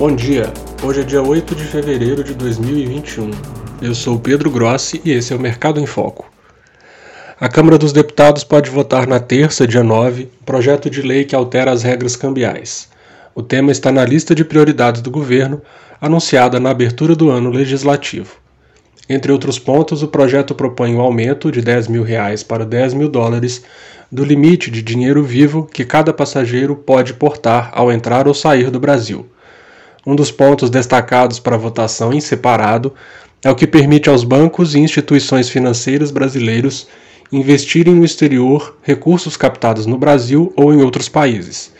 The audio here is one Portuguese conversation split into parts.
Bom dia, hoje é dia 8 de fevereiro de 2021. Eu sou Pedro Grossi e esse é o Mercado em Foco. A Câmara dos Deputados pode votar na terça, dia 9, um projeto de lei que altera as regras cambiais. O tema está na lista de prioridades do governo, anunciada na abertura do ano legislativo. Entre outros pontos, o projeto propõe o um aumento de 10 mil reais para 10 mil dólares do limite de dinheiro vivo que cada passageiro pode portar ao entrar ou sair do Brasil um dos pontos destacados para votação em separado é o que permite aos bancos e instituições financeiras brasileiros investirem no exterior recursos captados no Brasil ou em outros países.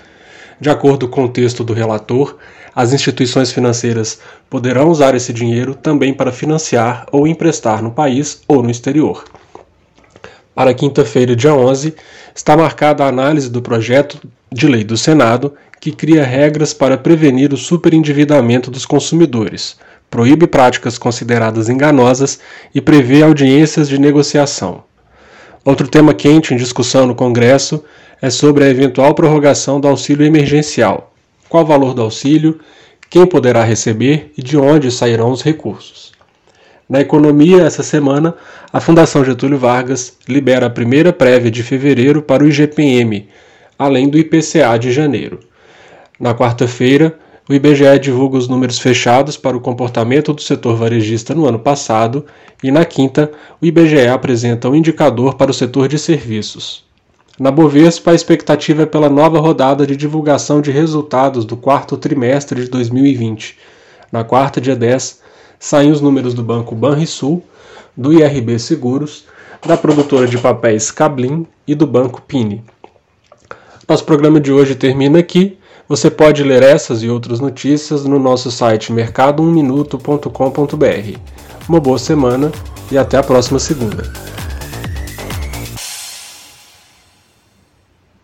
De acordo com o texto do relator, as instituições financeiras poderão usar esse dinheiro também para financiar ou emprestar no país ou no exterior. Para quinta-feira, dia 11, está marcada a análise do projeto de lei do Senado que cria regras para prevenir o superendividamento dos consumidores, proíbe práticas consideradas enganosas e prevê audiências de negociação. Outro tema quente em discussão no Congresso é sobre a eventual prorrogação do auxílio emergencial. Qual o valor do auxílio, quem poderá receber e de onde sairão os recursos. Na economia, essa semana, a Fundação Getúlio Vargas libera a primeira prévia de fevereiro para o IGPM, além do IPCA de janeiro. Na quarta-feira, o IBGE divulga os números fechados para o comportamento do setor varejista no ano passado e na quinta, o IBGE apresenta um indicador para o setor de serviços. Na Bovespa, a expectativa é pela nova rodada de divulgação de resultados do quarto trimestre de 2020. Na quarta, dia 10, saem os números do Banco Banrisul, do IRB Seguros, da produtora de papéis Cablin e do Banco Pini. Nosso programa de hoje termina aqui. Você pode ler essas e outras notícias no nosso site mercado1minuto.com.br. Uma boa semana e até a próxima segunda.